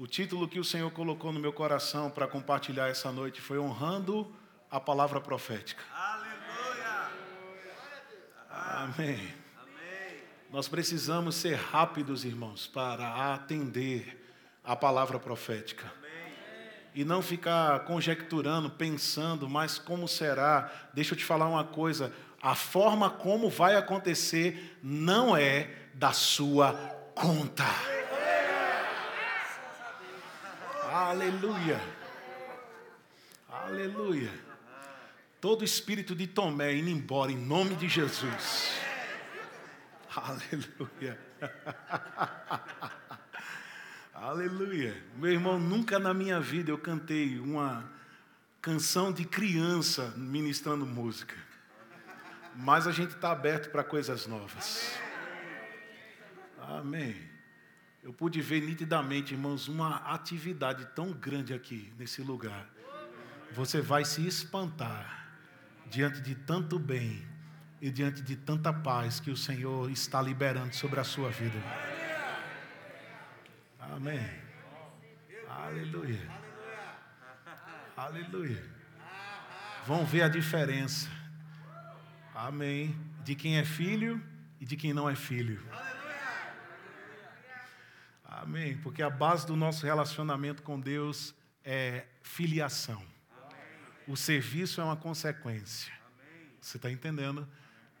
O título que o Senhor colocou no meu coração para compartilhar essa noite foi Honrando a Palavra Profética. Aleluia! Amém. Amém. Nós precisamos ser rápidos, irmãos, para atender a palavra profética. E não ficar conjecturando, pensando, mas como será? Deixa eu te falar uma coisa: a forma como vai acontecer não é da sua conta. Aleluia. Aleluia. Todo espírito de Tomé indo embora em nome de Jesus. Aleluia. Aleluia. Meu irmão, nunca na minha vida eu cantei uma canção de criança ministrando música. Mas a gente está aberto para coisas novas. Amém. Eu pude ver nitidamente, irmãos, uma atividade tão grande aqui nesse lugar. Você vai se espantar diante de tanto bem e diante de tanta paz que o Senhor está liberando sobre a sua vida. Amém. Aleluia. Aleluia. Vão ver a diferença. Amém. De quem é filho e de quem não é filho. Amém. Porque a base do nosso relacionamento com Deus é filiação. O serviço é uma consequência. Você está entendendo?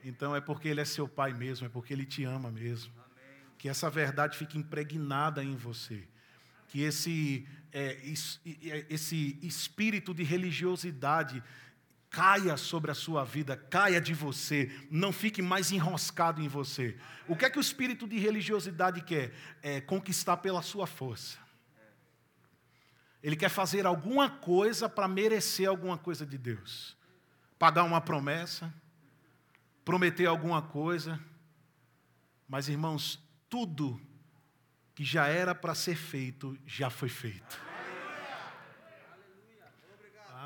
Então é porque Ele é seu pai mesmo, é porque Ele te ama mesmo. Que essa verdade fique impregnada em você. Que esse, é, esse espírito de religiosidade caia sobre a sua vida, caia de você, não fique mais enroscado em você. O que é que o espírito de religiosidade quer? É conquistar pela sua força. Ele quer fazer alguma coisa para merecer alguma coisa de Deus. Pagar uma promessa, prometer alguma coisa. Mas, irmãos, tudo que já era para ser feito, já foi feito.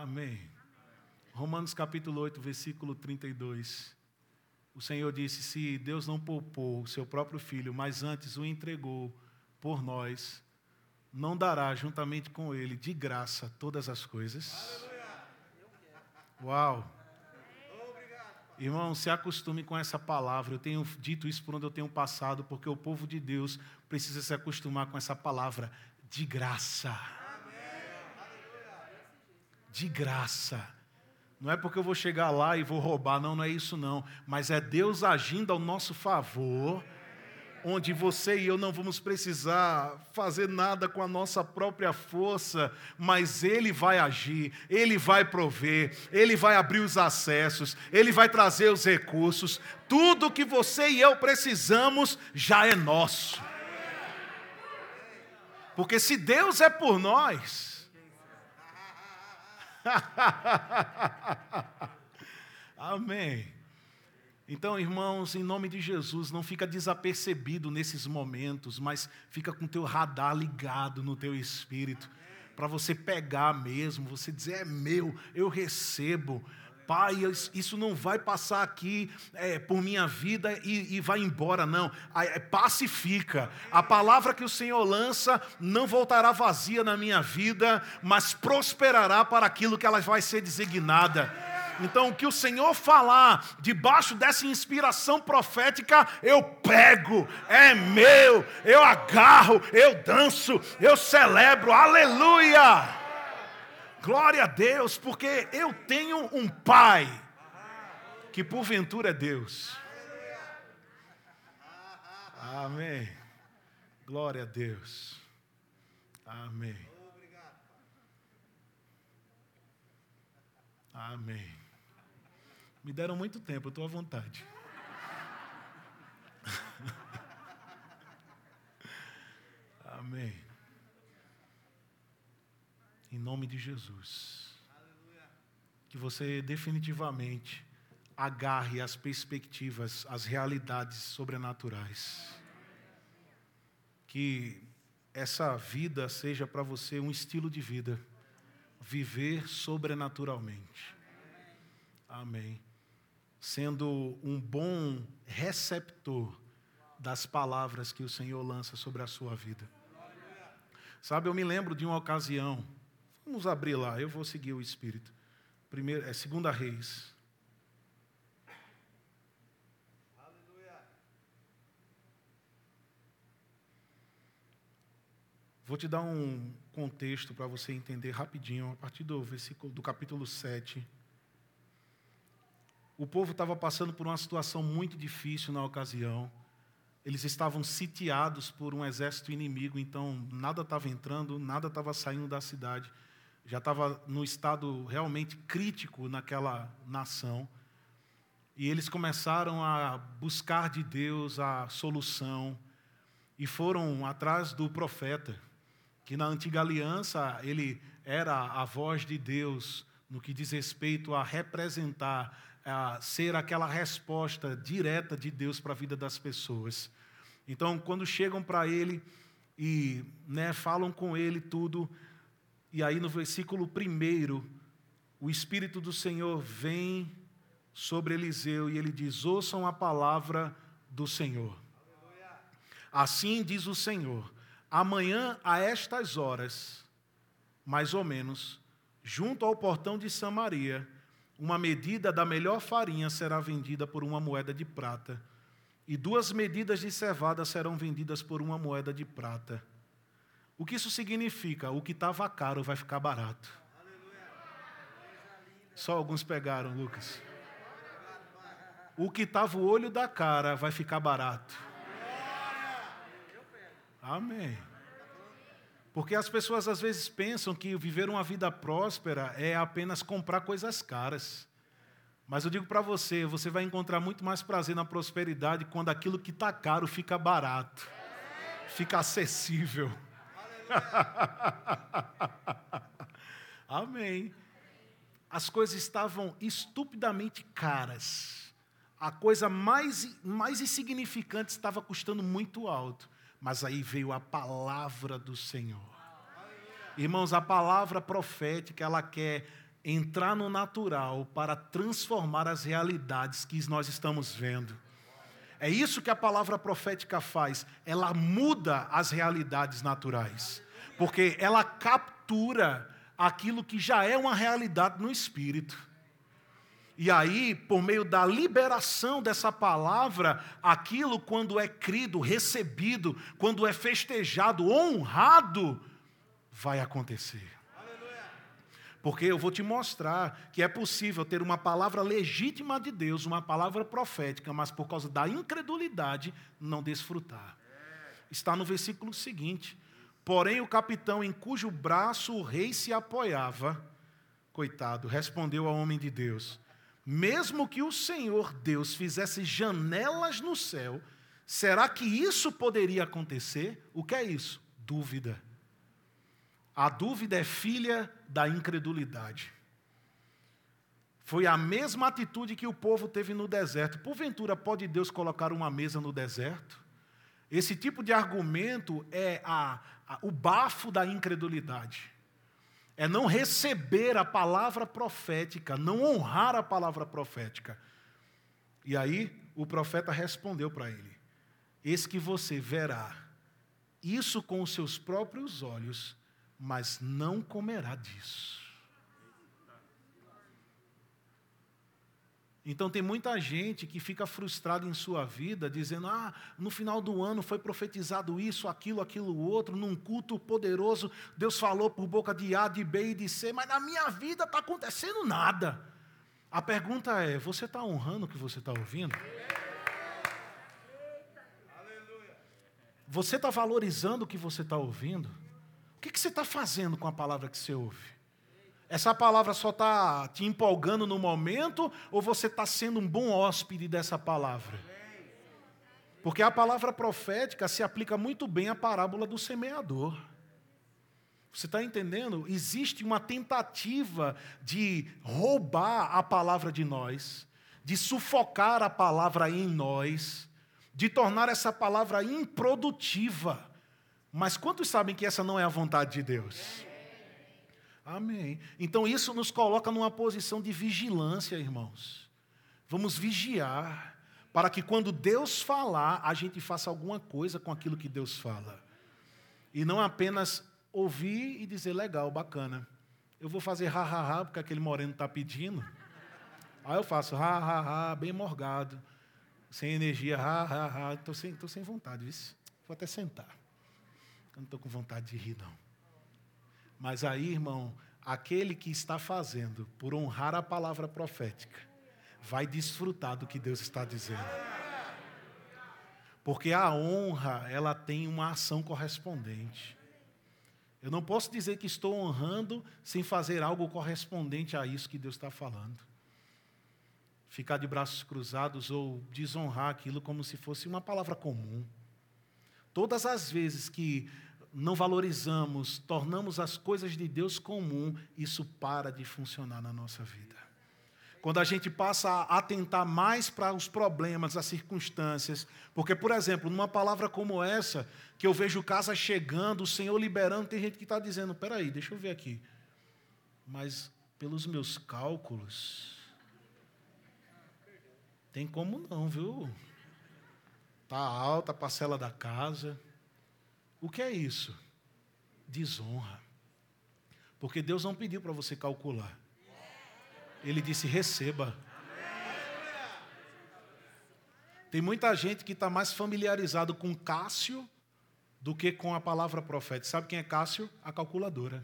Amém. Romanos capítulo 8, versículo 32. O Senhor disse: Se Deus não poupou o seu próprio filho, mas antes o entregou por nós, não dará juntamente com ele de graça todas as coisas? Uau! Irmão, se acostume com essa palavra. Eu tenho dito isso por onde eu tenho passado, porque o povo de Deus precisa se acostumar com essa palavra de graça. De graça. Não é porque eu vou chegar lá e vou roubar, não, não é isso não. Mas é Deus agindo ao nosso favor, onde você e eu não vamos precisar fazer nada com a nossa própria força, mas Ele vai agir, Ele vai prover, Ele vai abrir os acessos, Ele vai trazer os recursos. Tudo que você e eu precisamos já é nosso. Porque se Deus é por nós, Amém. Então, irmãos, em nome de Jesus, não fica desapercebido nesses momentos, mas fica com teu radar ligado no teu espírito, para você pegar mesmo, você dizer, é meu, eu recebo. Pai, isso não vai passar aqui é, por minha vida e, e, vai embora, não. É, pacifica. A palavra que o Senhor lança não voltará vazia na minha vida, mas prosperará para aquilo que ela vai ser designada. Então, o que o Senhor falar debaixo dessa inspiração profética, eu pego, é meu, eu agarro, eu danço, eu celebro, aleluia! Glória a Deus, porque eu tenho um Pai que porventura é Deus. Amém. Glória a Deus. Amém. Amém. Me deram muito tempo, eu estou à vontade. Amém. Em nome de Jesus. Que você definitivamente agarre as perspectivas, as realidades sobrenaturais. Que essa vida seja para você um estilo de vida. Viver sobrenaturalmente. Amém. Sendo um bom receptor das palavras que o Senhor lança sobre a sua vida Sabe, eu me lembro de uma ocasião. Vamos abrir lá, eu vou seguir o Espírito. Primeiro, é Segunda Reis. Vou te dar um contexto para você entender rapidinho, a partir do versículo do capítulo 7. O povo estava passando por uma situação muito difícil na ocasião. Eles estavam sitiados por um exército inimigo, então nada estava entrando, nada estava saindo da cidade. Já estava no estado realmente crítico naquela nação. E eles começaram a buscar de Deus a solução e foram atrás do profeta que na antiga aliança ele era a voz de Deus no que diz respeito a representar, a ser aquela resposta direta de Deus para a vida das pessoas. Então, quando chegam para ele e né, falam com ele tudo, e aí no versículo 1, o Espírito do Senhor vem sobre Eliseu e ele diz: Ouçam a palavra do Senhor. Assim diz o Senhor: Amanhã, a estas horas, mais ou menos, junto ao portão de Samaria, uma medida da melhor farinha será vendida por uma moeda de prata, e duas medidas de cevada serão vendidas por uma moeda de prata. O que isso significa? O que estava caro vai ficar barato. Só alguns pegaram, Lucas. O que estava o olho da cara vai ficar barato. Amém. Porque as pessoas às vezes pensam que viver uma vida próspera é apenas comprar coisas caras. Mas eu digo para você, você vai encontrar muito mais prazer na prosperidade quando aquilo que está caro fica barato, fica acessível. Amém. As coisas estavam estupidamente caras. A coisa mais, mais insignificante estava custando muito alto. Mas aí veio a palavra do Senhor. Irmãos, a palavra profética, ela quer entrar no natural para transformar as realidades que nós estamos vendo. É isso que a palavra profética faz. Ela muda as realidades naturais. Porque ela captura aquilo que já é uma realidade no espírito. E aí, por meio da liberação dessa palavra, aquilo, quando é crido, recebido, quando é festejado, honrado, vai acontecer. Porque eu vou te mostrar que é possível ter uma palavra legítima de Deus, uma palavra profética, mas por causa da incredulidade, não desfrutar. Está no versículo seguinte. Porém, o capitão em cujo braço o rei se apoiava, coitado, respondeu ao homem de Deus mesmo que o Senhor Deus fizesse janelas no céu, será que isso poderia acontecer? O que é isso? Dúvida. A dúvida é filha da incredulidade. Foi a mesma atitude que o povo teve no deserto. Porventura, pode Deus colocar uma mesa no deserto? Esse tipo de argumento é a, a, o bafo da incredulidade é não receber a palavra profética, não honrar a palavra profética. E aí o profeta respondeu para ele: Eis que você verá isso com os seus próprios olhos, mas não comerá disso. Então tem muita gente que fica frustrada em sua vida, dizendo: ah, no final do ano foi profetizado isso, aquilo, aquilo outro, num culto poderoso, Deus falou por boca de A, de B e de C, mas na minha vida está acontecendo nada. A pergunta é: você está honrando o que você está ouvindo? Você está valorizando o que você está ouvindo? Que, que você está fazendo com a palavra que você ouve? Essa palavra só está te empolgando no momento ou você está sendo um bom hóspede dessa palavra? Porque a palavra profética se aplica muito bem à parábola do semeador. Você está entendendo? Existe uma tentativa de roubar a palavra de nós, de sufocar a palavra em nós, de tornar essa palavra improdutiva. Mas quantos sabem que essa não é a vontade de Deus? Amém. Então isso nos coloca numa posição de vigilância, irmãos. Vamos vigiar para que quando Deus falar, a gente faça alguma coisa com aquilo que Deus fala. E não apenas ouvir e dizer: legal, bacana. Eu vou fazer ha, ha, ha, porque aquele moreno está pedindo. Aí eu faço ha, ha, ha, bem morgado, sem energia, ha, ha, ha. Estou sem, tô sem vontade, viu? Vou até sentar. Eu não estou com vontade de rir, não. Mas aí, irmão, aquele que está fazendo por honrar a palavra profética, vai desfrutar do que Deus está dizendo. Porque a honra, ela tem uma ação correspondente. Eu não posso dizer que estou honrando sem fazer algo correspondente a isso que Deus está falando. Ficar de braços cruzados ou desonrar aquilo como se fosse uma palavra comum. Todas as vezes que não valorizamos, tornamos as coisas de Deus comum, isso para de funcionar na nossa vida. Quando a gente passa a atentar mais para os problemas, as circunstâncias, porque, por exemplo, numa palavra como essa, que eu vejo casa chegando, o Senhor liberando, tem gente que está dizendo: peraí, deixa eu ver aqui. Mas, pelos meus cálculos, tem como não, viu? Está alta a parcela da casa. O que é isso? Desonra. Porque Deus não pediu para você calcular. Ele disse: receba. Tem muita gente que está mais familiarizado com Cássio do que com a palavra profética. Sabe quem é Cássio? A calculadora.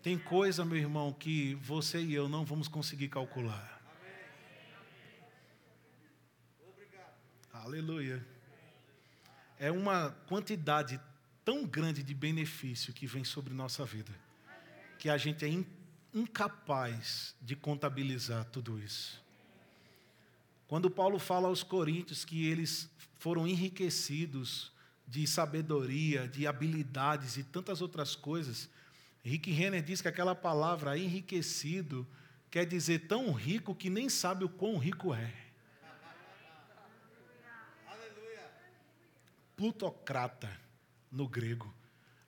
Tem coisa, meu irmão, que você e eu não vamos conseguir calcular. Aleluia. É uma quantidade tão grande de benefício que vem sobre nossa vida, que a gente é incapaz de contabilizar tudo isso. Quando Paulo fala aos coríntios que eles foram enriquecidos de sabedoria, de habilidades e tantas outras coisas, Rick Renner diz que aquela palavra enriquecido quer dizer tão rico que nem sabe o quão rico é. Plutocrata no grego.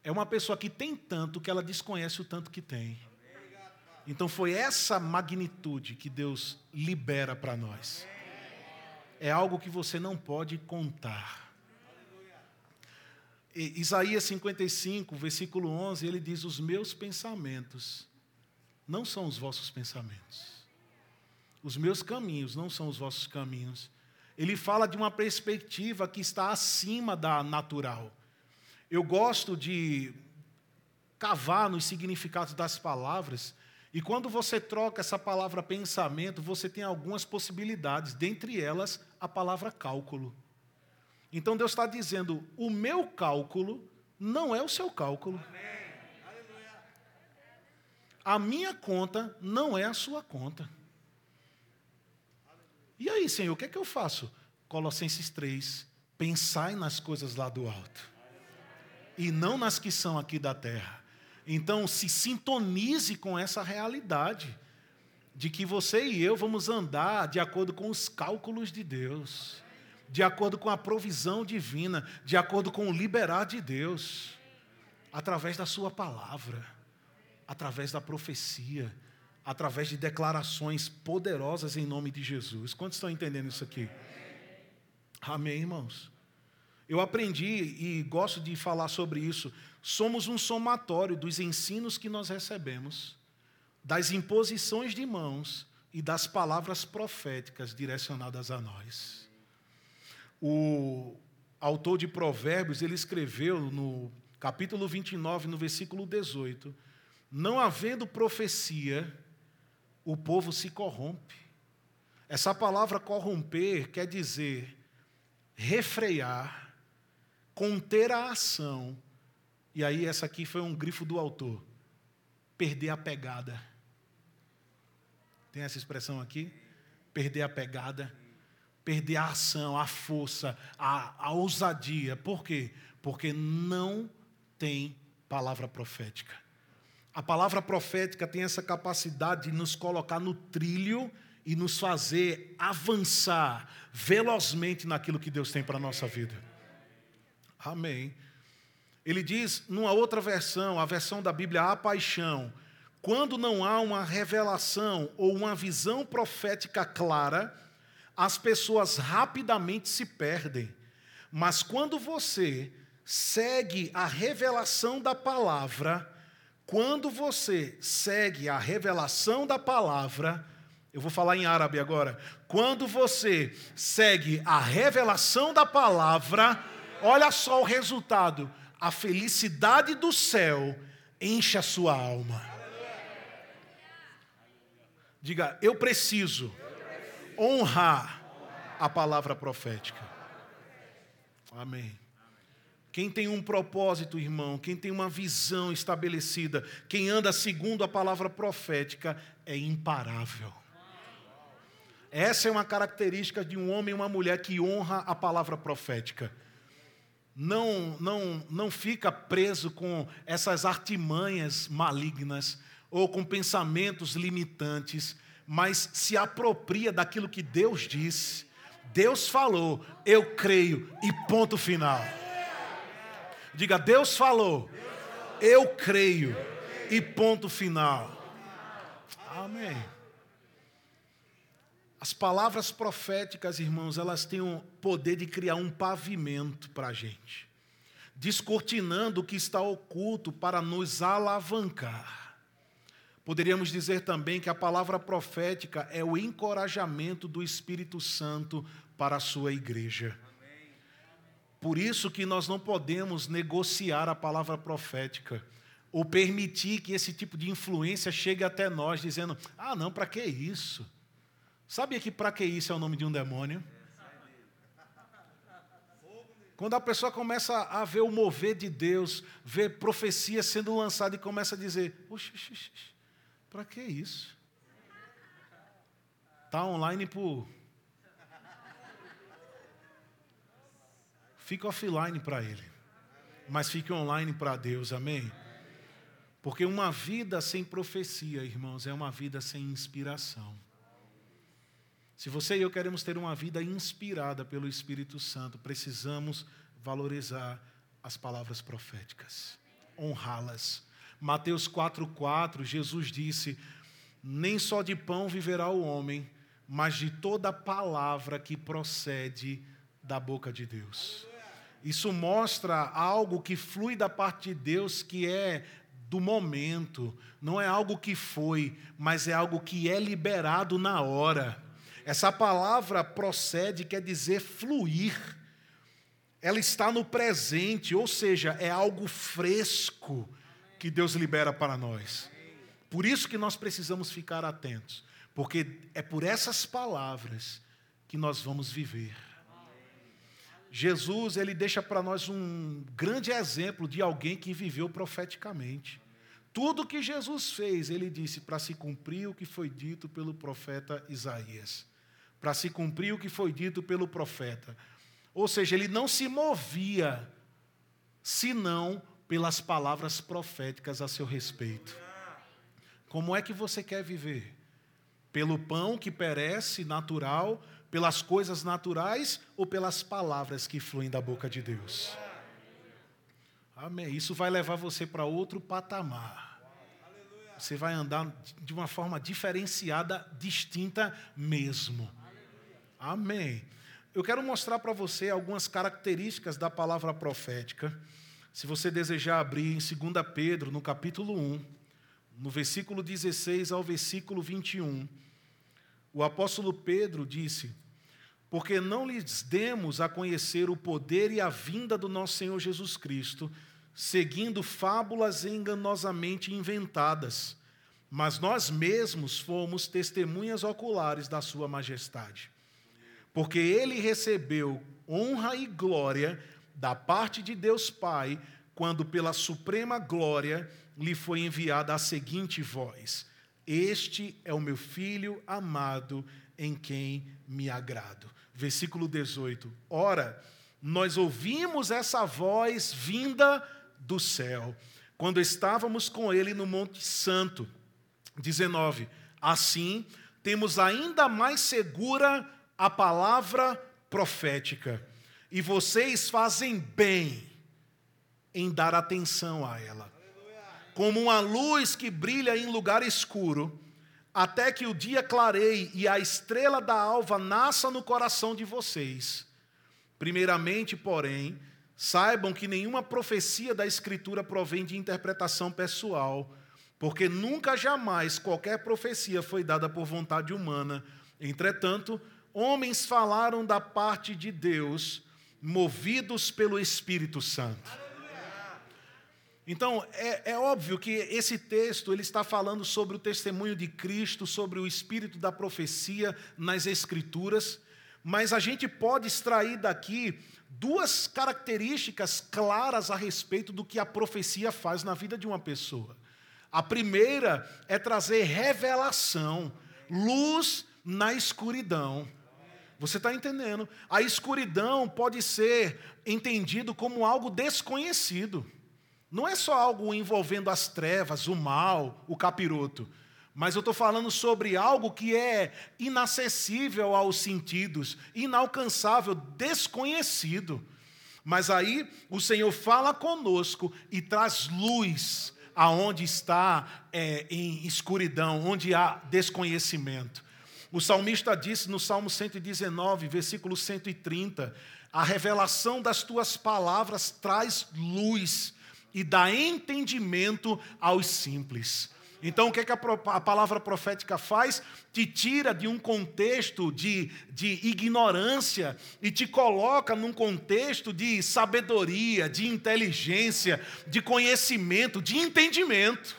É uma pessoa que tem tanto que ela desconhece o tanto que tem. Então foi essa magnitude que Deus libera para nós. É algo que você não pode contar. E Isaías 55, versículo 11, ele diz: Os meus pensamentos não são os vossos pensamentos. Os meus caminhos não são os vossos caminhos. Ele fala de uma perspectiva que está acima da natural. Eu gosto de cavar nos significados das palavras, e quando você troca essa palavra pensamento, você tem algumas possibilidades, dentre elas a palavra cálculo. Então Deus está dizendo: o meu cálculo não é o seu cálculo. A minha conta não é a sua conta. E aí, Senhor, o que é que eu faço? Colossenses 3, pensai nas coisas lá do alto e não nas que são aqui da terra. Então, se sintonize com essa realidade de que você e eu vamos andar de acordo com os cálculos de Deus, de acordo com a provisão divina, de acordo com o liberar de Deus, através da Sua palavra, através da profecia, através de declarações poderosas em nome de Jesus. Quantos estão entendendo isso aqui? Amém, irmãos? Eu aprendi e gosto de falar sobre isso. Somos um somatório dos ensinos que nós recebemos, das imposições de mãos e das palavras proféticas direcionadas a nós. O autor de Provérbios, ele escreveu no capítulo 29, no versículo 18: Não havendo profecia, o povo se corrompe. Essa palavra corromper quer dizer refrear, conter a ação. E aí, essa aqui foi um grifo do autor: perder a pegada. Tem essa expressão aqui? Perder a pegada, perder a ação, a força, a, a ousadia. Por quê? Porque não tem palavra profética. A palavra profética tem essa capacidade de nos colocar no trilho e nos fazer avançar velozmente naquilo que Deus tem para a nossa vida. Amém. Ele diz, numa outra versão, a versão da Bíblia A Paixão, quando não há uma revelação ou uma visão profética clara, as pessoas rapidamente se perdem. Mas quando você segue a revelação da palavra, quando você segue a revelação da palavra, eu vou falar em árabe agora. Quando você segue a revelação da palavra, olha só o resultado. A felicidade do céu enche a sua alma. Diga, eu preciso honrar a palavra profética. Amém. Quem tem um propósito, irmão, quem tem uma visão estabelecida, quem anda segundo a palavra profética, é imparável. Essa é uma característica de um homem e uma mulher que honra a palavra profética. Não, não, não fica preso com essas artimanhas malignas ou com pensamentos limitantes, mas se apropria daquilo que Deus disse. Deus falou, eu creio, e ponto final. Diga, Deus falou, eu creio, e ponto final. Amém. As palavras proféticas, irmãos, elas têm o poder de criar um pavimento para a gente, descortinando o que está oculto para nos alavancar. Poderíamos dizer também que a palavra profética é o encorajamento do Espírito Santo para a sua igreja. Por isso que nós não podemos negociar a palavra profética ou permitir que esse tipo de influência chegue até nós dizendo: "Ah, não, para que isso?" Sabia que para que isso é o nome de um demônio? Quando a pessoa começa a ver o mover de Deus, ver profecia sendo lançada e começa a dizer: para que isso? Está online por Fica offline para ele, mas fique online para Deus, amém? Porque uma vida sem profecia, irmãos, é uma vida sem inspiração. Se você e eu queremos ter uma vida inspirada pelo Espírito Santo, precisamos valorizar as palavras proféticas, honrá-las. Mateus 4,4, Jesus disse: Nem só de pão viverá o homem, mas de toda palavra que procede da boca de Deus. Isso mostra algo que flui da parte de Deus, que é do momento, não é algo que foi, mas é algo que é liberado na hora. Essa palavra procede, quer dizer fluir. Ela está no presente, ou seja, é algo fresco que Deus libera para nós. Por isso que nós precisamos ficar atentos, porque é por essas palavras que nós vamos viver. Jesus, ele deixa para nós um grande exemplo de alguém que viveu profeticamente. Tudo que Jesus fez, ele disse para se cumprir o que foi dito pelo profeta Isaías. Para se cumprir o que foi dito pelo profeta. Ou seja, ele não se movia senão pelas palavras proféticas a seu respeito. Como é que você quer viver? Pelo pão que perece, natural, pelas coisas naturais ou pelas palavras que fluem da boca de Deus? Amém. Isso vai levar você para outro patamar. Você vai andar de uma forma diferenciada, distinta mesmo. Amém. Eu quero mostrar para você algumas características da palavra profética. Se você desejar abrir em 2 Pedro, no capítulo 1, no versículo 16 ao versículo 21, o apóstolo Pedro disse: porque não lhes demos a conhecer o poder e a vinda do nosso Senhor Jesus Cristo, seguindo fábulas enganosamente inventadas, mas nós mesmos fomos testemunhas oculares da Sua majestade. Porque ele recebeu honra e glória da parte de Deus Pai, quando pela suprema glória lhe foi enviada a seguinte voz: Este é o meu filho amado, em quem me agrado versículo 18. Ora, nós ouvimos essa voz vinda do céu, quando estávamos com ele no Monte Santo. 19. Assim, temos ainda mais segura a palavra profética, e vocês fazem bem em dar atenção a ela. Como uma luz que brilha em lugar escuro, até que o dia clareie e a estrela da alva nasça no coração de vocês. Primeiramente, porém, saibam que nenhuma profecia da Escritura provém de interpretação pessoal, porque nunca jamais qualquer profecia foi dada por vontade humana. Entretanto, homens falaram da parte de Deus, movidos pelo Espírito Santo. Então, é, é, óbvio que esse texto ele está falando sobre o testemunho de Cristo, sobre o espírito da profecia nas Escrituras, mas a gente pode extrair daqui duas características claras a respeito do que a profecia faz na vida de uma pessoa. A primeira é trazer revelação, luz na escuridão. Você está entendendo? A escuridão pode ser entendido como algo desconhecido. Não é só algo envolvendo as trevas, o mal, o capiroto. Mas eu estou falando sobre algo que é inacessível aos sentidos, inalcançável, desconhecido. Mas aí o Senhor fala conosco e traz luz aonde está é, em escuridão, onde há desconhecimento. O salmista disse no Salmo 119, versículo 130, a revelação das tuas palavras traz luz e dá entendimento aos simples. Então, o que, é que a, a, palavra profética faz? Te tira de um contexto de, de ignorância e te coloca num contexto de sabedoria, de inteligência, de conhecimento, de entendimento.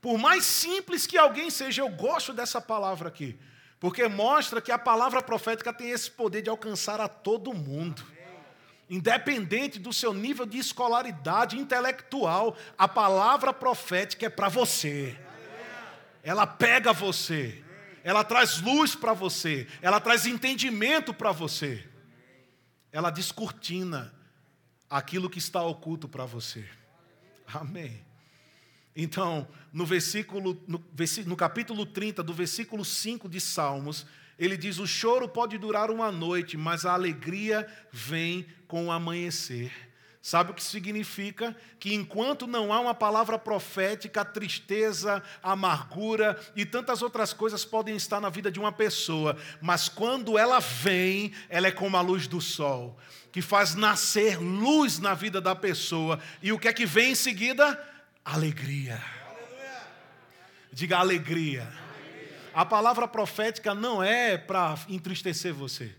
Por mais simples que alguém seja, eu gosto dessa palavra aqui, porque mostra que a palavra profética tem esse poder de alcançar a todo mundo independente do seu nível de escolaridade intelectual, a palavra profética é para você. Ela pega você, ela traz luz para você, ela traz entendimento para você, ela descortina aquilo que está oculto para você. Amém. Então, no versículo, no, no capítulo 30, do versículo 5 de Salmos, ele diz: O choro pode durar uma noite, mas a alegria vem com o amanhecer. Sabe o que significa? Que enquanto não há uma palavra profética, a tristeza, a amargura e tantas outras coisas podem estar na vida de uma pessoa, mas quando ela vem, ela é como a luz do sol, que faz nascer luz na vida da pessoa. E o que é que vem em seguida? Alegria. Diga alegria. A palavra profética não é para entristecer você.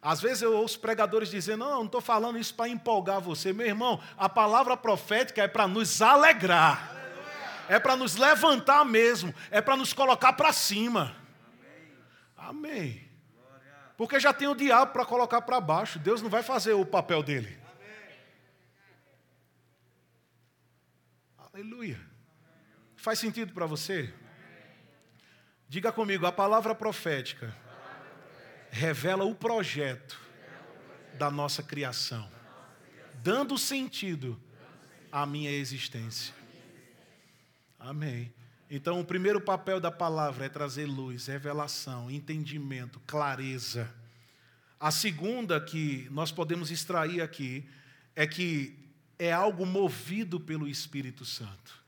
Às vezes eu ouço pregadores dizendo: Não, não estou falando isso para empolgar você. Meu irmão, a palavra profética é para nos alegrar, é para nos levantar mesmo, é para nos colocar para cima. Amém. Amém. Porque já tem o diabo para colocar para baixo, Deus não vai fazer o papel dele. Aleluia. Faz sentido para você? Diga comigo, a palavra profética revela o projeto da nossa criação, dando sentido à minha existência. Amém. Então, o primeiro papel da palavra é trazer luz, revelação, entendimento, clareza. A segunda que nós podemos extrair aqui é que é algo movido pelo Espírito Santo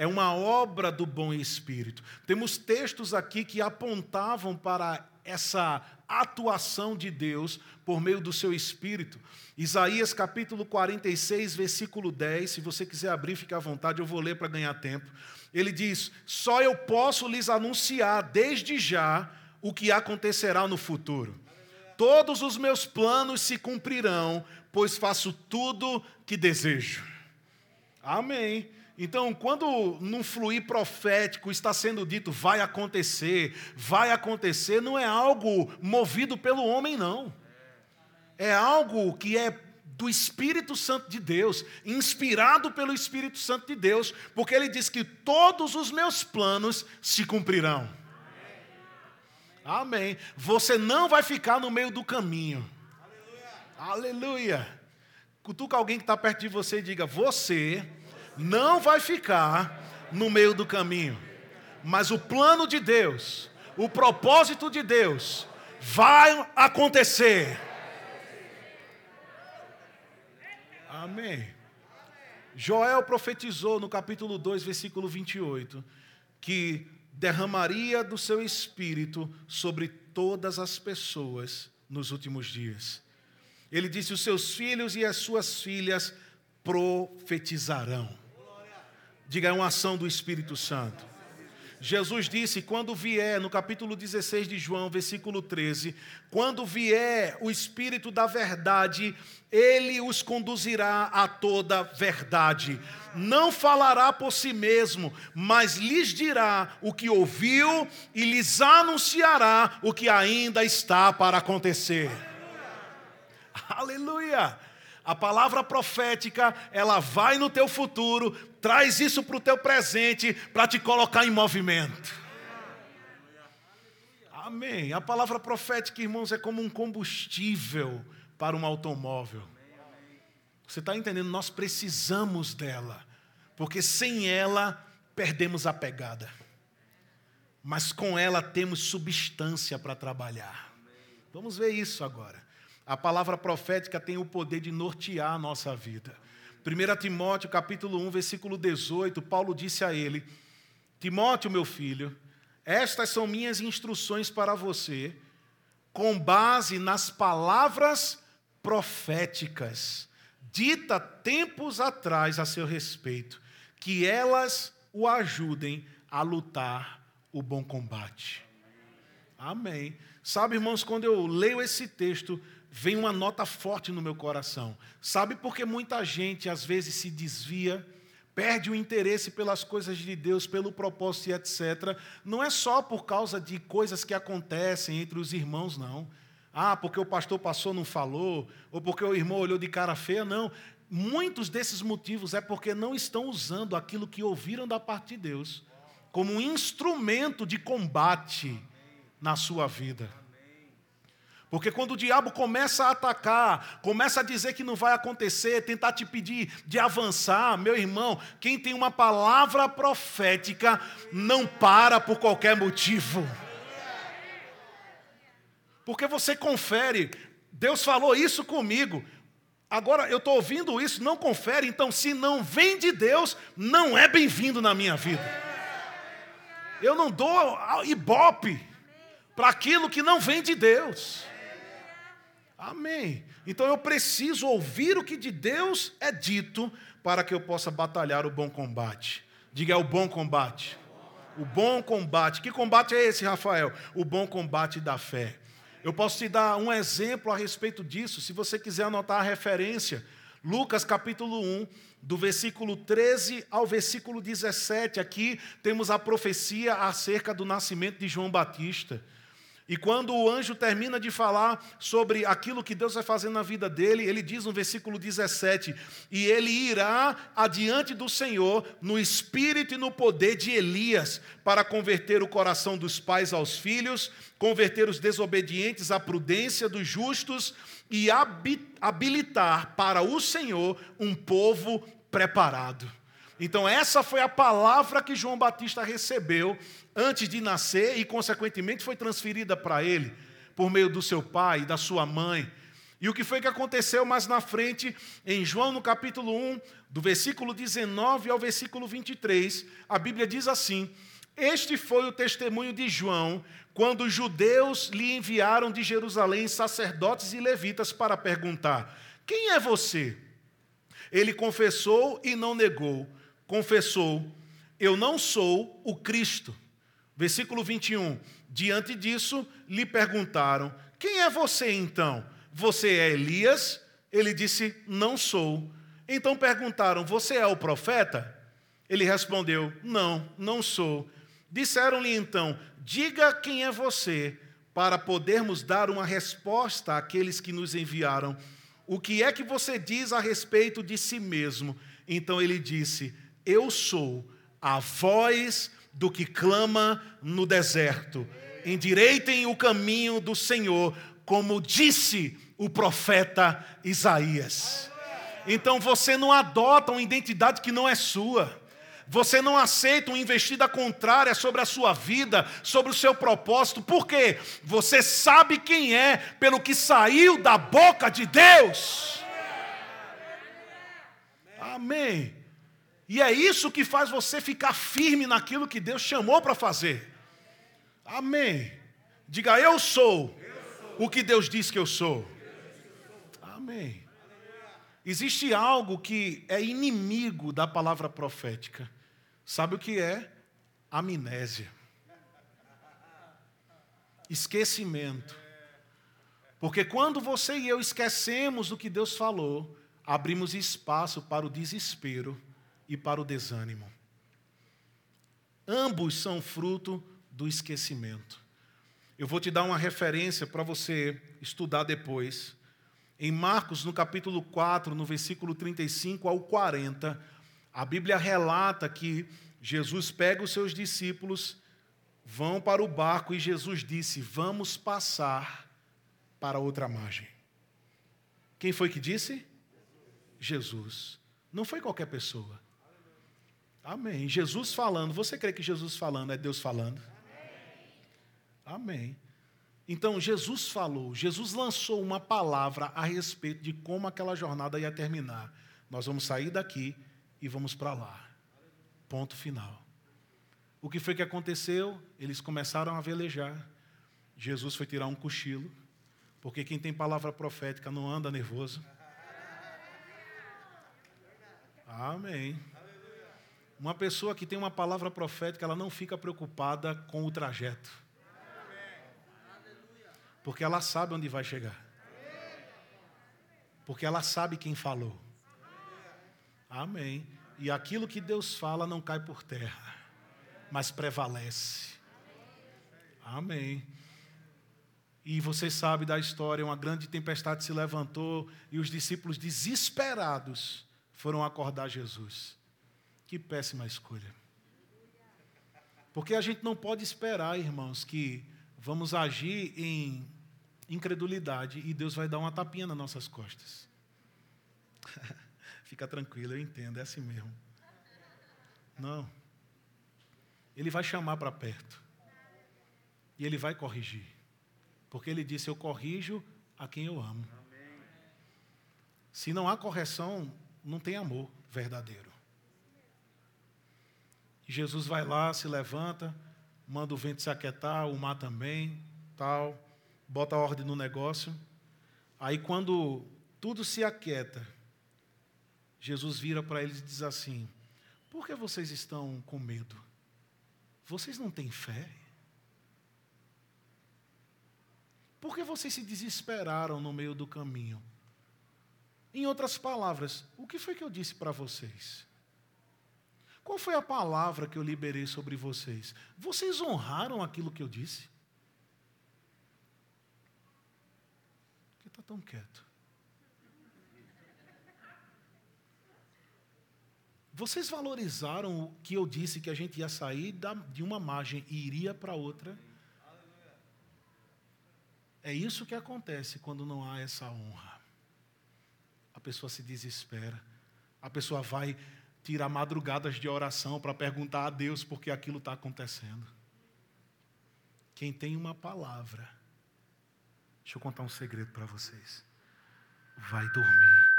é uma obra do bom espírito. Temos textos aqui que apontavam para essa atuação de Deus por meio do seu espírito. Isaías capítulo 46, versículo 10, se você quiser abrir, fique à vontade, eu vou ler para ganhar tempo. Ele diz: Só eu posso lhes anunciar desde já o que acontecerá no futuro. Todos os meus planos se cumprirão, pois faço tudo que desejo. Amém. Então, quando num fluir profético está sendo dito vai acontecer, vai acontecer, não é algo movido pelo homem, não. É algo que é do Espírito Santo de Deus, inspirado pelo Espírito Santo de Deus, porque ele diz que todos os meus planos se cumprirão. Amém. Você não vai ficar no meio do caminho. Aleluia. Aleluia. Cutuca alguém que está perto de você e diga: Você não vai ficar no meio do caminho. Mas o plano de Deus, o propósito de Deus, vai acontecer. Amém. Joel profetizou no capítulo 2, versículo 28, que derramaria do seu espírito sobre todas as pessoas nos últimos dias. Ele disse: Os seus filhos e as suas filhas profetizarão. Diga, é uma ação do Espírito Santo. Jesus disse: quando vier, no capítulo 16 de João, versículo 13: quando vier o Espírito da verdade, ele os conduzirá a toda verdade. Não falará por si mesmo, mas lhes dirá o que ouviu e lhes anunciará o que ainda está para acontecer. Aleluia! A palavra profética, ela vai no teu futuro, traz isso para o teu presente, para te colocar em movimento. Amém. A palavra profética, irmãos, é como um combustível para um automóvel. Você está entendendo? Nós precisamos dela, porque sem ela perdemos a pegada, mas com ela temos substância para trabalhar. Vamos ver isso agora. A palavra profética tem o poder de nortear a nossa vida. 1 Timóteo capítulo 1, versículo 18, Paulo disse a ele: Timóteo, meu filho, estas são minhas instruções para você, com base nas palavras proféticas, dita tempos atrás a seu respeito, que elas o ajudem a lutar o bom combate. Amém. Sabe, irmãos, quando eu leio esse texto, vem uma nota forte no meu coração. Sabe por que muita gente às vezes se desvia, perde o interesse pelas coisas de Deus, pelo propósito e etc. Não é só por causa de coisas que acontecem entre os irmãos, não. Ah, porque o pastor passou não falou, ou porque o irmão olhou de cara feia, não. Muitos desses motivos é porque não estão usando aquilo que ouviram da parte de Deus como um instrumento de combate na sua vida. Porque quando o diabo começa a atacar, começa a dizer que não vai acontecer, tentar te pedir de avançar, meu irmão, quem tem uma palavra profética não para por qualquer motivo. Porque você confere, Deus falou isso comigo, agora eu estou ouvindo isso, não confere, então se não vem de Deus, não é bem-vindo na minha vida. Eu não dou ibope para aquilo que não vem de Deus. Amém. Então eu preciso ouvir o que de Deus é dito para que eu possa batalhar o bom combate. Diga é o bom combate. O bom combate. Que combate é esse, Rafael? O bom combate da fé. Eu posso te dar um exemplo a respeito disso, se você quiser anotar a referência. Lucas capítulo 1, do versículo 13 ao versículo 17. Aqui temos a profecia acerca do nascimento de João Batista. E quando o anjo termina de falar sobre aquilo que Deus vai fazer na vida dele, ele diz no versículo 17: E ele irá adiante do Senhor no espírito e no poder de Elias, para converter o coração dos pais aos filhos, converter os desobedientes à prudência dos justos e habilitar para o Senhor um povo preparado. Então, essa foi a palavra que João Batista recebeu antes de nascer e, consequentemente, foi transferida para ele por meio do seu pai, da sua mãe. E o que foi que aconteceu mais na frente, em João, no capítulo 1, do versículo 19 ao versículo 23, a Bíblia diz assim: Este foi o testemunho de João, quando os judeus lhe enviaram de Jerusalém sacerdotes e levitas para perguntar: Quem é você? Ele confessou e não negou confessou: Eu não sou o Cristo. Versículo 21. Diante disso, lhe perguntaram: Quem é você então? Você é Elias? Ele disse: Não sou. Então perguntaram: Você é o profeta? Ele respondeu: Não, não sou. Disseram-lhe então: Diga quem é você, para podermos dar uma resposta àqueles que nos enviaram. O que é que você diz a respeito de si mesmo? Então ele disse: eu sou a voz do que clama no deserto. Endireitem o caminho do Senhor, como disse o profeta Isaías. Então você não adota uma identidade que não é sua. Você não aceita uma investida contrária sobre a sua vida, sobre o seu propósito. Por quê? Você sabe quem é pelo que saiu da boca de Deus. Amém. E é isso que faz você ficar firme naquilo que Deus chamou para fazer. Amém. Diga, eu sou o que Deus diz que eu sou. Amém. Existe algo que é inimigo da palavra profética. Sabe o que é? Amnésia. Esquecimento. Porque quando você e eu esquecemos do que Deus falou, abrimos espaço para o desespero e para o desânimo. Ambos são fruto do esquecimento. Eu vou te dar uma referência para você estudar depois. Em Marcos, no capítulo 4, no versículo 35 ao 40, a Bíblia relata que Jesus pega os seus discípulos, vão para o barco e Jesus disse: Vamos passar para outra margem. Quem foi que disse? Jesus. Não foi qualquer pessoa. Amém. Jesus falando. Você crê que Jesus falando é Deus falando? Amém. Então, Jesus falou, Jesus lançou uma palavra a respeito de como aquela jornada ia terminar. Nós vamos sair daqui e vamos para lá. Ponto final. O que foi que aconteceu? Eles começaram a velejar. Jesus foi tirar um cochilo, porque quem tem palavra profética não anda nervoso. Amém. Uma pessoa que tem uma palavra profética, ela não fica preocupada com o trajeto. Porque ela sabe onde vai chegar. Porque ela sabe quem falou. Amém. E aquilo que Deus fala não cai por terra, mas prevalece. Amém. E você sabe da história: uma grande tempestade se levantou e os discípulos desesperados foram acordar Jesus. Que péssima escolha. Porque a gente não pode esperar, irmãos, que vamos agir em incredulidade e Deus vai dar uma tapinha nas nossas costas. Fica tranquilo, eu entendo, é assim mesmo. Não. Ele vai chamar para perto. E ele vai corrigir. Porque ele disse: Eu corrijo a quem eu amo. Se não há correção, não tem amor verdadeiro. Jesus vai lá, se levanta, manda o vento se aquietar, o mar também, tal, bota ordem no negócio. Aí quando tudo se aquieta, Jesus vira para eles e diz assim: Por que vocês estão com medo? Vocês não têm fé? Por que vocês se desesperaram no meio do caminho? Em outras palavras, o que foi que eu disse para vocês? Qual foi a palavra que eu liberei sobre vocês? Vocês honraram aquilo que eu disse? Por que está tão quieto? Vocês valorizaram o que eu disse que a gente ia sair de uma margem e iria para outra? É isso que acontece quando não há essa honra. A pessoa se desespera, a pessoa vai tirar madrugadas de oração para perguntar a Deus por que aquilo está acontecendo. Quem tem uma palavra, deixa eu contar um segredo para vocês, vai dormir.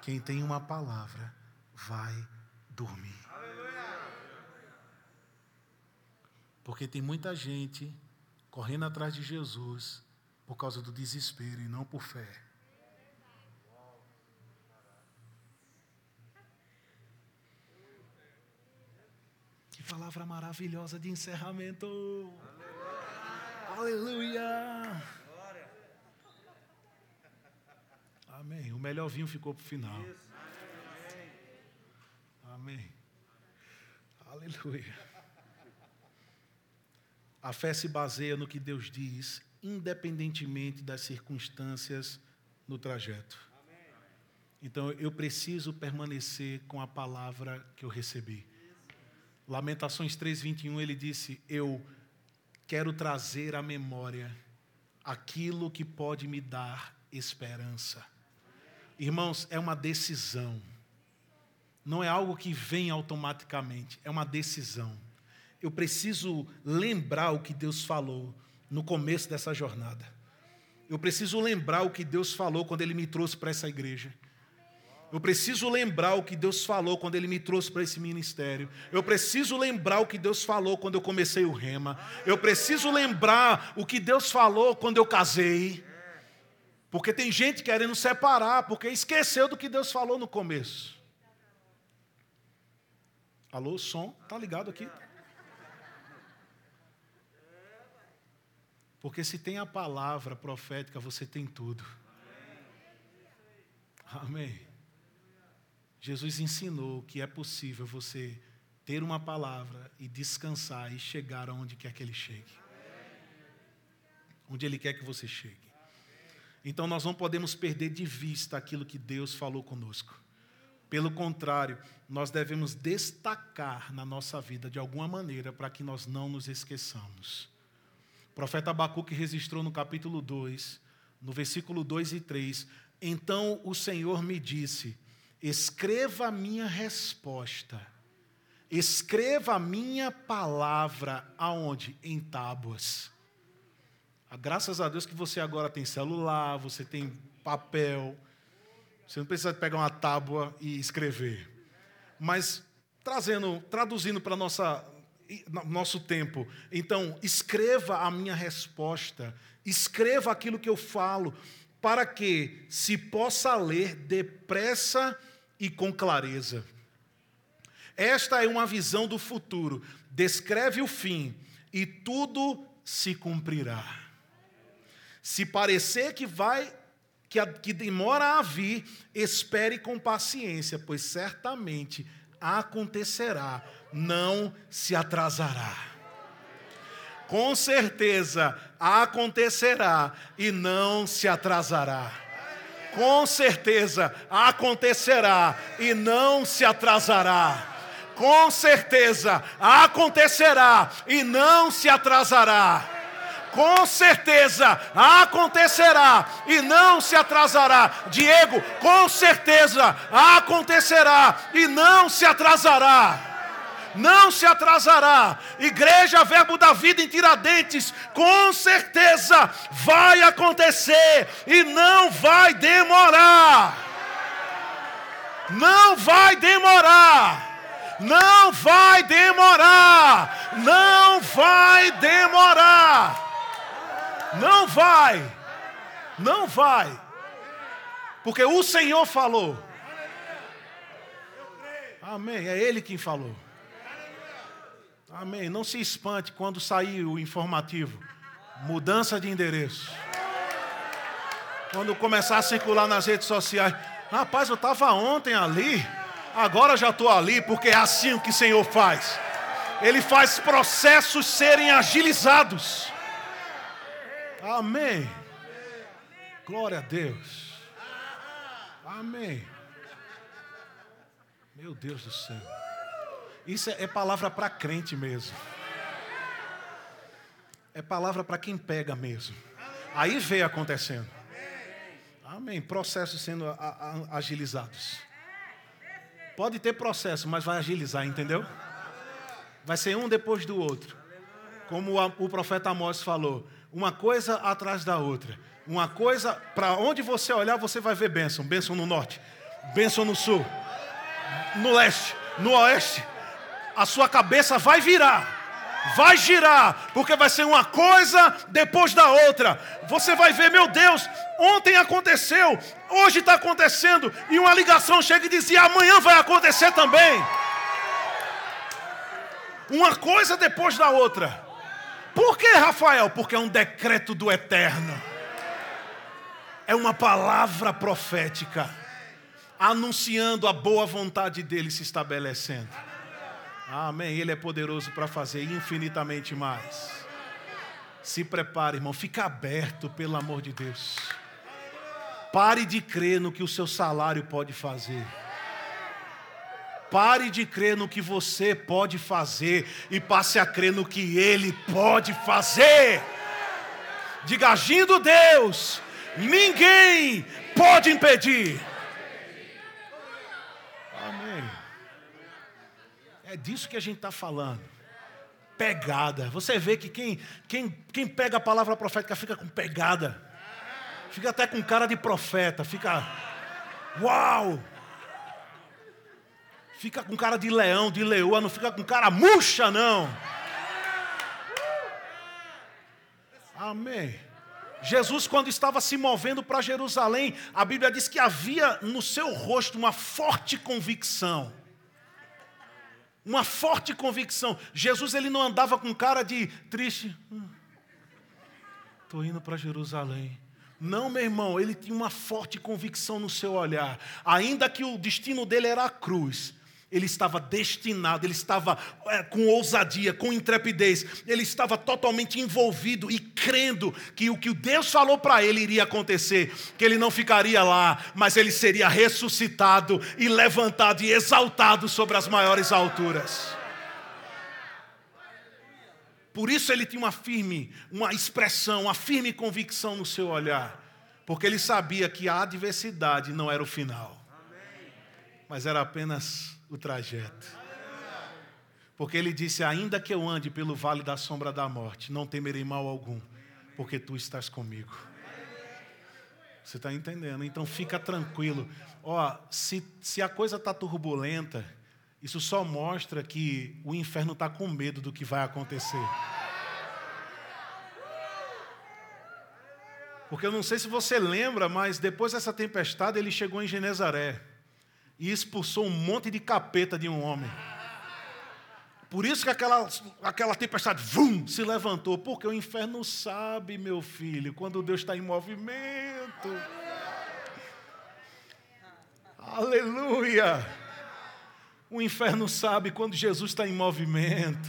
Quem tem uma palavra, vai dormir. Porque tem muita gente correndo atrás de Jesus por causa do desespero e não por fé. Palavra maravilhosa de encerramento. Aleluia. Aleluia. Amém. O melhor vinho ficou para o final. Amém. Aleluia. A fé se baseia no que Deus diz, independentemente das circunstâncias no trajeto. Então eu preciso permanecer com a palavra que eu recebi. Lamentações 3:21 ele disse: "Eu quero trazer à memória aquilo que pode me dar esperança". Irmãos, é uma decisão. Não é algo que vem automaticamente, é uma decisão. Eu preciso lembrar o que Deus falou no começo dessa jornada. Eu preciso lembrar o que Deus falou quando Ele me trouxe para essa igreja. Eu preciso lembrar o que Deus falou quando Ele me trouxe para esse ministério. Eu preciso lembrar o que Deus falou quando eu comecei o rema. Eu preciso lembrar o que Deus falou quando eu casei. Porque tem gente querendo separar, porque esqueceu do que Deus falou no começo. Alô, som? Tá ligado aqui? Porque se tem a palavra profética, você tem tudo. Amém. Jesus ensinou que é possível você ter uma palavra e descansar e chegar aonde quer que ele chegue. Onde ele quer que você chegue. Então nós não podemos perder de vista aquilo que Deus falou conosco. Pelo contrário, nós devemos destacar na nossa vida de alguma maneira para que nós não nos esqueçamos. O profeta Abacuque registrou no capítulo 2, no versículo 2 e 3: Então o Senhor me disse: Escreva a minha resposta. Escreva a minha palavra aonde? Em tábuas. Ah, graças a Deus que você agora tem celular, você tem papel. Você não precisa pegar uma tábua e escrever. Mas trazendo, traduzindo para nossa nosso tempo. Então, escreva a minha resposta, escreva aquilo que eu falo, para que se possa ler depressa e com clareza. Esta é uma visão do futuro, descreve o fim e tudo se cumprirá. Se parecer que vai que, a, que demora a vir, espere com paciência, pois certamente acontecerá, não se atrasará. Com certeza acontecerá e não se atrasará com certeza acontecerá e não se atrasará. Com certeza acontecerá e não se atrasará. Com certeza acontecerá e não se atrasará. Diego, com certeza acontecerá e não se atrasará não se atrasará. Igreja Verbo da Vida em Tiradentes, com certeza vai acontecer e não vai demorar. Não vai demorar. Não vai demorar. Não vai demorar. Não vai. Não vai. Porque o Senhor falou. Amém. É Ele quem falou. Amém. Não se espante quando sair o informativo. Mudança de endereço. Quando começar a circular nas redes sociais. Rapaz, eu estava ontem ali. Agora já estou ali, porque é assim que o Senhor faz. Ele faz processos serem agilizados. Amém. Glória a Deus. Amém. Meu Deus do céu. Isso é palavra para crente mesmo. É palavra para quem pega mesmo. Aí vê acontecendo. Amém. Processos sendo agilizados. Pode ter processo, mas vai agilizar, entendeu? Vai ser um depois do outro. Como o profeta Amós falou, uma coisa atrás da outra. Uma coisa, para onde você olhar, você vai ver bênção. Bênção no norte, bênção no sul, no leste, no oeste, a sua cabeça vai virar. Vai girar, porque vai ser uma coisa depois da outra. Você vai ver, meu Deus, ontem aconteceu, hoje está acontecendo, e uma ligação chega e diz: amanhã vai acontecer também. Uma coisa depois da outra. Por que, Rafael? Porque é um decreto do eterno. É uma palavra profética anunciando a boa vontade dele se estabelecendo. Amém. Ele é poderoso para fazer infinitamente mais. Se prepare, irmão. Fica aberto, pelo amor de Deus. Pare de crer no que o seu salário pode fazer. Pare de crer no que você pode fazer e passe a crer no que Ele pode fazer. Diga, agindo Deus, ninguém pode impedir. É disso que a gente está falando. Pegada. Você vê que quem, quem, quem pega a palavra profética fica com pegada. Fica até com cara de profeta. Fica. Uau! Fica com cara de leão, de leoa, não fica com cara murcha, não. Amém. Jesus, quando estava se movendo para Jerusalém, a Bíblia diz que havia no seu rosto uma forte convicção. Uma forte convicção. Jesus ele não andava com cara de triste. Estou hum, indo para Jerusalém. Não, meu irmão, ele tinha uma forte convicção no seu olhar. Ainda que o destino dele era a cruz, ele estava destinado, ele estava é, com ousadia, com intrepidez, ele estava totalmente envolvido e crendo que o que Deus falou para ele iria acontecer, que ele não ficaria lá, mas ele seria ressuscitado e levantado e exaltado sobre as maiores alturas. Por isso ele tinha uma firme, uma expressão, uma firme convicção no seu olhar, porque ele sabia que a adversidade não era o final, mas era apenas o trajeto. Porque ele disse: Ainda que eu ande pelo vale da sombra da morte, não temerei mal algum, porque tu estás comigo. Você está entendendo? Então fica tranquilo. Ó, se, se a coisa está turbulenta, isso só mostra que o inferno está com medo do que vai acontecer. Porque eu não sei se você lembra, mas depois dessa tempestade ele chegou em Genezaré e expulsou um monte de capeta de um homem. Por isso que aquela, aquela tempestade vum, se levantou, porque o inferno sabe, meu filho, quando Deus está em movimento. Aleluia! O inferno sabe quando Jesus está em movimento.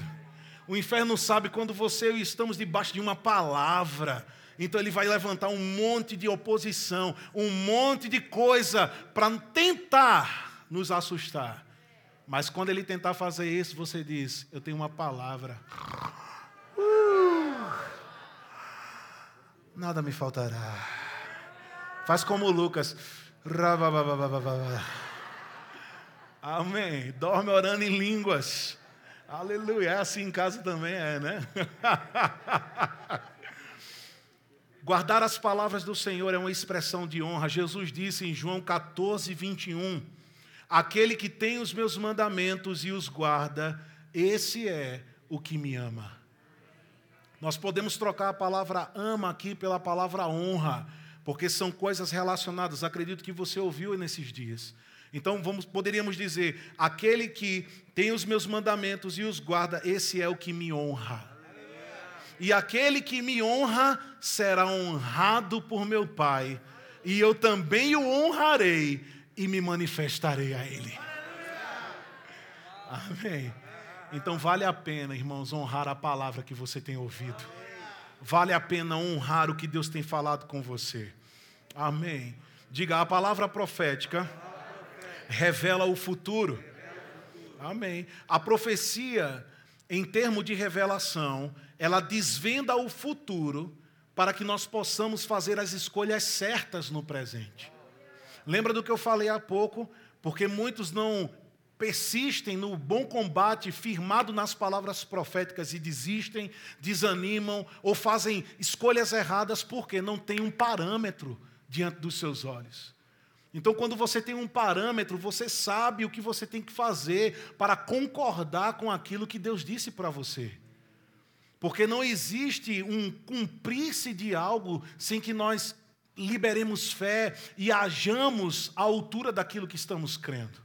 O inferno sabe quando você e eu estamos debaixo de uma palavra. Então ele vai levantar um monte de oposição, um monte de coisa para tentar nos assustar. Mas quando ele tentar fazer isso, você diz: Eu tenho uma palavra. Uh, nada me faltará. Faz como Lucas. Amém. Dorme orando em línguas. Aleluia. É assim em casa também é, né? Guardar as palavras do Senhor é uma expressão de honra. Jesus disse em João 14, 21: Aquele que tem os meus mandamentos e os guarda, esse é o que me ama. Nós podemos trocar a palavra ama aqui pela palavra honra, porque são coisas relacionadas. Acredito que você ouviu nesses dias. Então vamos, poderíamos dizer: aquele que tem os meus mandamentos e os guarda, esse é o que me honra e aquele que me honra será honrado por meu Pai, e eu também o honrarei e me manifestarei a Ele. Amém. Então vale a pena, irmãos, honrar a palavra que você tem ouvido. Vale a pena honrar o que Deus tem falado com você. Amém. Diga, a palavra profética revela o futuro. Amém. A profecia, em termos de revelação, ela desvenda o futuro para que nós possamos fazer as escolhas certas no presente. Lembra do que eu falei há pouco? Porque muitos não persistem no bom combate firmado nas palavras proféticas e desistem, desanimam ou fazem escolhas erradas porque não tem um parâmetro diante dos seus olhos. Então, quando você tem um parâmetro, você sabe o que você tem que fazer para concordar com aquilo que Deus disse para você. Porque não existe um cumprir-se de algo sem que nós liberemos fé e hajamos à altura daquilo que estamos crendo.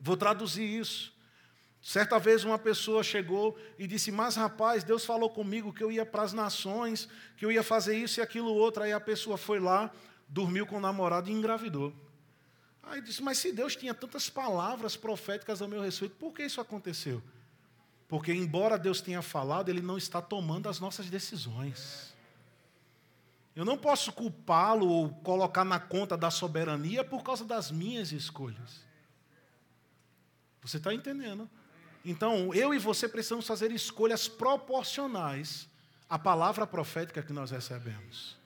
Vou traduzir isso. Certa vez uma pessoa chegou e disse: Mas rapaz, Deus falou comigo que eu ia para as nações, que eu ia fazer isso e aquilo outro. Aí a pessoa foi lá, dormiu com o namorado e engravidou. Aí disse: Mas se Deus tinha tantas palavras proféticas a meu respeito, por que isso aconteceu? Porque, embora Deus tenha falado, Ele não está tomando as nossas decisões. Eu não posso culpá-lo ou colocar na conta da soberania por causa das minhas escolhas. Você está entendendo? Então, eu e você precisamos fazer escolhas proporcionais à palavra profética que nós recebemos.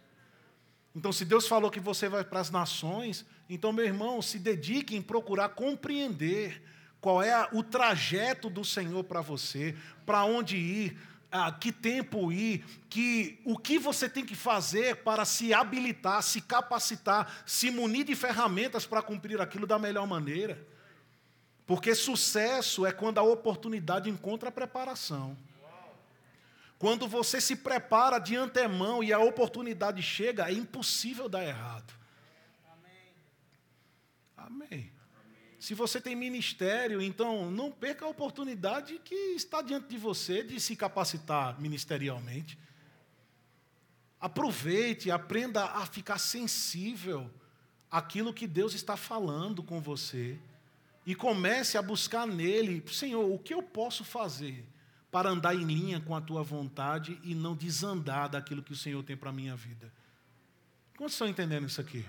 Então, se Deus falou que você vai para as nações, então, meu irmão, se dedique em procurar compreender qual é o trajeto do Senhor para você, para onde ir, a que tempo ir, que o que você tem que fazer para se habilitar, se capacitar, se munir de ferramentas para cumprir aquilo da melhor maneira. Porque sucesso é quando a oportunidade encontra a preparação. Quando você se prepara de antemão e a oportunidade chega, é impossível dar errado. Amém. Se você tem ministério, então não perca a oportunidade que está diante de você de se capacitar ministerialmente. Aproveite, aprenda a ficar sensível àquilo que Deus está falando com você. E comece a buscar nele, Senhor, o que eu posso fazer para andar em linha com a tua vontade e não desandar daquilo que o Senhor tem para a minha vida. Quantos estão entendendo isso aqui?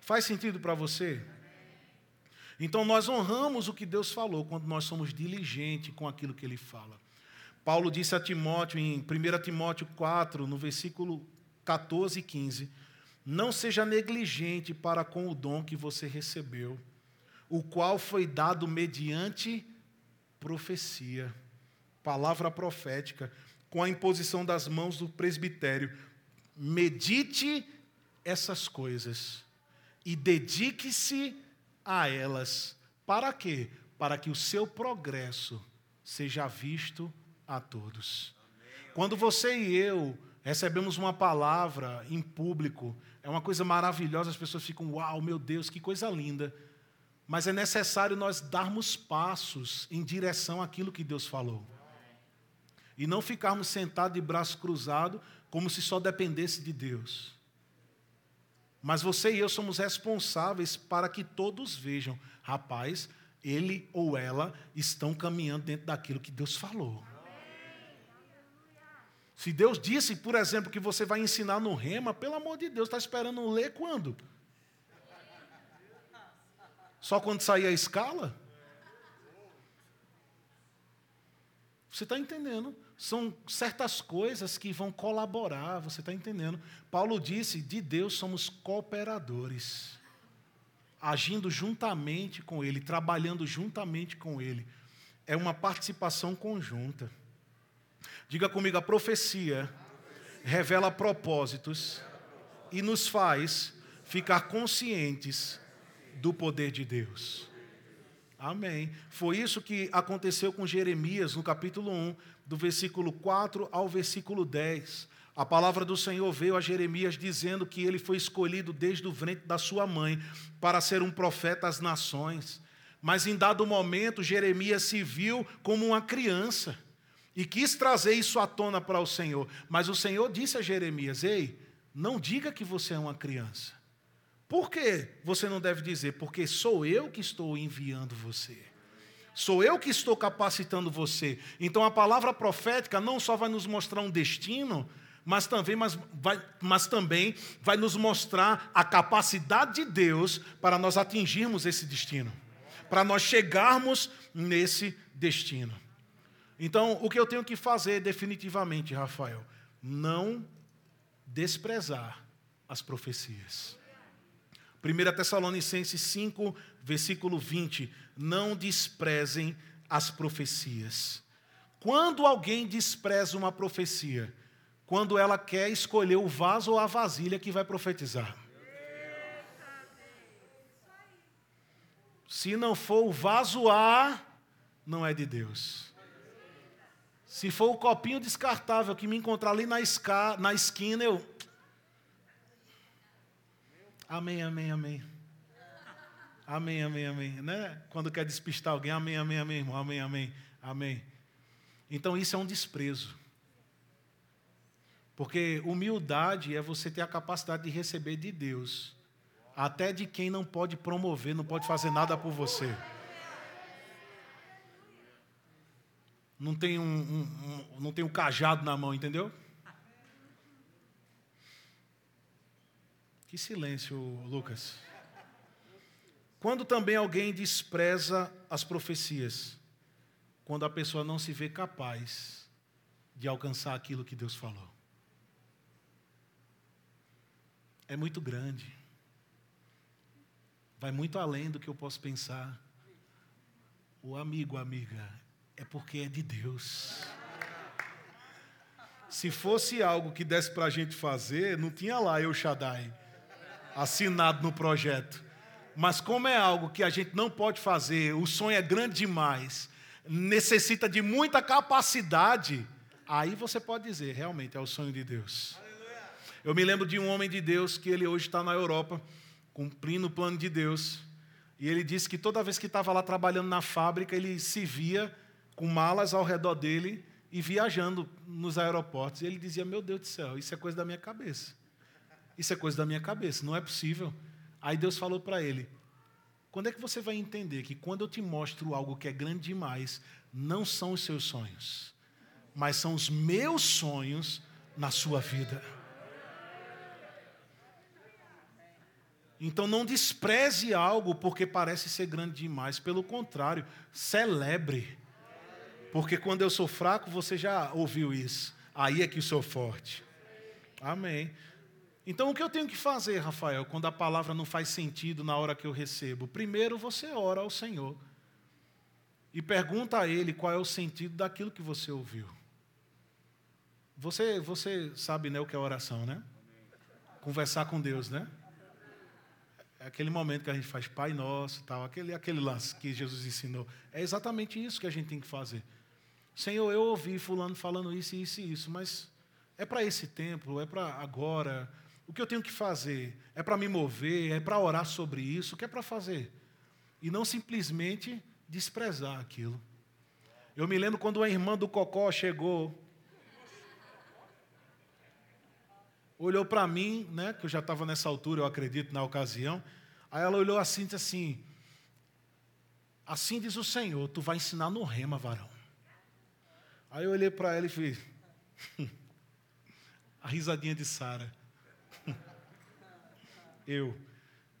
Faz sentido para você? Então nós honramos o que Deus falou quando nós somos diligentes com aquilo que ele fala. Paulo disse a Timóteo em 1 Timóteo 4, no versículo 14 e 15: Não seja negligente para com o dom que você recebeu, o qual foi dado mediante profecia, palavra profética, com a imposição das mãos do presbitério. Medite essas coisas e dedique-se a elas. Para quê? Para que o seu progresso seja visto a todos. Quando você e eu recebemos uma palavra em público, é uma coisa maravilhosa, as pessoas ficam, uau, meu Deus, que coisa linda. Mas é necessário nós darmos passos em direção àquilo que Deus falou. E não ficarmos sentados de braço cruzado, como se só dependesse de Deus. Mas você e eu somos responsáveis para que todos vejam, rapaz, ele ou ela estão caminhando dentro daquilo que Deus falou. Se Deus disse, por exemplo, que você vai ensinar no rema, pelo amor de Deus, está esperando ler quando? Só quando sair a escala? Você está entendendo? São certas coisas que vão colaborar, você está entendendo? Paulo disse: de Deus somos cooperadores, agindo juntamente com Ele, trabalhando juntamente com Ele. É uma participação conjunta. Diga comigo: a profecia revela propósitos e nos faz ficar conscientes do poder de Deus. Amém. Foi isso que aconteceu com Jeremias no capítulo 1, do versículo 4 ao versículo 10. A palavra do Senhor veio a Jeremias dizendo que ele foi escolhido desde o ventre da sua mãe para ser um profeta às nações. Mas em dado momento, Jeremias se viu como uma criança e quis trazer isso à tona para o Senhor. Mas o Senhor disse a Jeremias: Ei, não diga que você é uma criança. Por que você não deve dizer? Porque sou eu que estou enviando você. Sou eu que estou capacitando você. Então a palavra profética não só vai nos mostrar um destino, mas também, mas, vai, mas também vai nos mostrar a capacidade de Deus para nós atingirmos esse destino, para nós chegarmos nesse destino. Então, o que eu tenho que fazer definitivamente, Rafael, não desprezar as profecias. 1 Tessalonicenses 5, versículo 20: Não desprezem as profecias. Quando alguém despreza uma profecia, quando ela quer escolher o vaso ou a vasilha que vai profetizar. Se não for o vaso A, não é de Deus. Se for o copinho descartável que me encontrar ali na, esquina, eu Amém, amém, amém. Amém, amém, amém. Né? Quando quer despistar alguém, amém, amém, amém, irmão. Amém, amém, amém. Então isso é um desprezo. Porque humildade é você ter a capacidade de receber de Deus, até de quem não pode promover, não pode fazer nada por você. Não tem um, um, um não tem um cajado na mão, entendeu? Que silêncio, Lucas. Quando também alguém despreza as profecias, quando a pessoa não se vê capaz de alcançar aquilo que Deus falou. É muito grande. Vai muito além do que eu posso pensar. O amigo, amiga, é porque é de Deus. Se fosse algo que desse para a gente fazer, não tinha lá eu Shaddai assinado no projeto. Mas como é algo que a gente não pode fazer, o sonho é grande demais, necessita de muita capacidade, aí você pode dizer, realmente é o sonho de Deus. Eu me lembro de um homem de Deus que ele hoje está na Europa, cumprindo o plano de Deus. E ele disse que toda vez que estava lá trabalhando na fábrica, ele se via com malas ao redor dele e viajando nos aeroportos. E ele dizia: Meu Deus do céu, isso é coisa da minha cabeça. Isso é coisa da minha cabeça, não é possível. Aí Deus falou para ele: Quando é que você vai entender que quando eu te mostro algo que é grande demais, não são os seus sonhos, mas são os meus sonhos na sua vida? Então não despreze algo porque parece ser grande demais, pelo contrário, celebre. Porque quando eu sou fraco, você já ouviu isso. Aí é que sou forte. Amém. Então o que eu tenho que fazer, Rafael, quando a palavra não faz sentido na hora que eu recebo? Primeiro você ora ao Senhor e pergunta a Ele qual é o sentido daquilo que você ouviu. Você, você sabe né, o que é oração, né? Conversar com Deus, né? É aquele momento que a gente faz Pai Nosso, tal, aquele, aquele lance que Jesus ensinou. É exatamente isso que a gente tem que fazer. Senhor, eu ouvi fulano falando isso, isso e isso, mas é para esse tempo, é para agora. O que eu tenho que fazer? É para me mover? É para orar sobre isso? O que é para fazer? E não simplesmente desprezar aquilo. Eu me lembro quando a irmã do Cocó chegou, olhou para mim, né, que eu já estava nessa altura, eu acredito, na ocasião, Aí ela olhou assim e disse assim: Assim diz o Senhor, tu vai ensinar no rema, varão. Aí eu olhei para ela e fiz. a risadinha de Sara. Eu.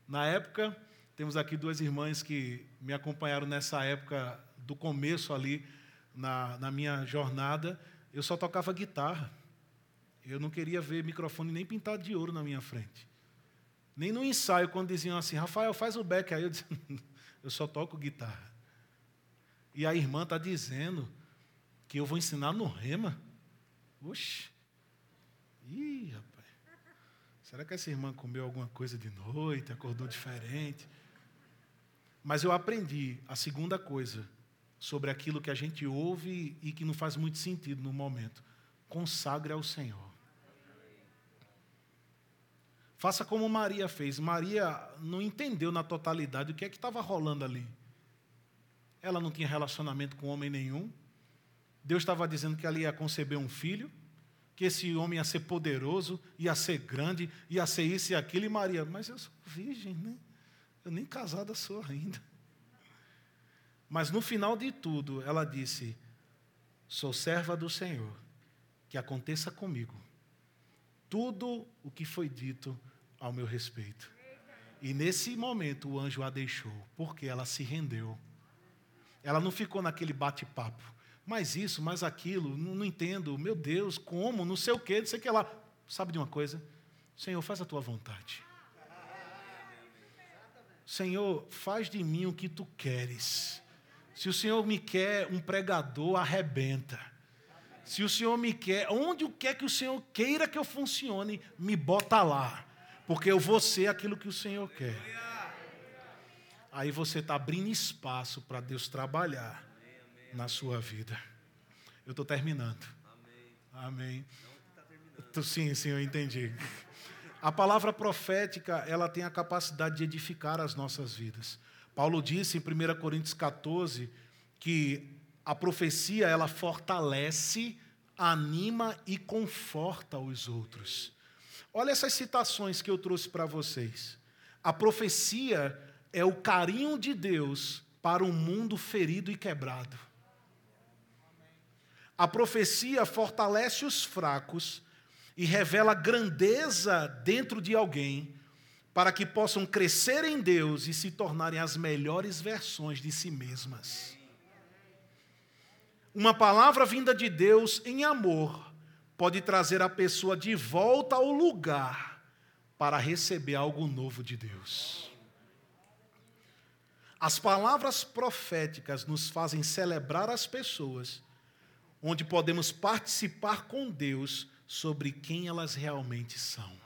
Na época, temos aqui duas irmãs que me acompanharam nessa época do começo ali, na, na minha jornada. Eu só tocava guitarra. Eu não queria ver microfone nem pintado de ouro na minha frente. Nem no ensaio, quando diziam assim, Rafael, faz o back. Aí eu disse, eu só toco guitarra. E a irmã está dizendo que eu vou ensinar no rema. Oxe. Ih, rapaz. Será que essa irmã comeu alguma coisa de noite, acordou diferente? Mas eu aprendi a segunda coisa sobre aquilo que a gente ouve e que não faz muito sentido no momento. Consagre ao Senhor. Faça como Maria fez. Maria não entendeu na totalidade o que é que estava rolando ali. Ela não tinha relacionamento com homem nenhum. Deus estava dizendo que ela ia conceber um filho, que esse homem ia ser poderoso, ia ser grande, ia ser isso e aquilo. E Maria, mas eu sou virgem, né? Eu nem casada sou ainda. Mas no final de tudo, ela disse: Sou serva do Senhor, que aconteça comigo tudo o que foi dito ao meu respeito. E nesse momento o anjo a deixou, porque ela se rendeu. Ela não ficou naquele bate-papo. Mas isso, mas aquilo, não, não, entendo. Meu Deus, como? Não sei o quê, não sei o que lá. Sabe de uma coisa? Senhor, faz a tua vontade. Senhor, faz de mim o que tu queres. Se o Senhor me quer um pregador, arrebenta. Se o Senhor me quer, onde quer que o Senhor queira que eu funcione, me bota lá. Porque eu vou ser aquilo que o Senhor quer. Aí você está abrindo espaço para Deus trabalhar na sua vida. Eu estou terminando. Amém. Sim, sim, eu entendi. A palavra profética, ela tem a capacidade de edificar as nossas vidas. Paulo disse em 1 Coríntios 14 que a profecia ela fortalece, anima e conforta os outros. Olha essas citações que eu trouxe para vocês. A profecia é o carinho de Deus para um mundo ferido e quebrado. A profecia fortalece os fracos e revela grandeza dentro de alguém para que possam crescer em Deus e se tornarem as melhores versões de si mesmas. Uma palavra vinda de Deus em amor pode trazer a pessoa de volta ao lugar para receber algo novo de Deus. As palavras proféticas nos fazem celebrar as pessoas, onde podemos participar com Deus sobre quem elas realmente são.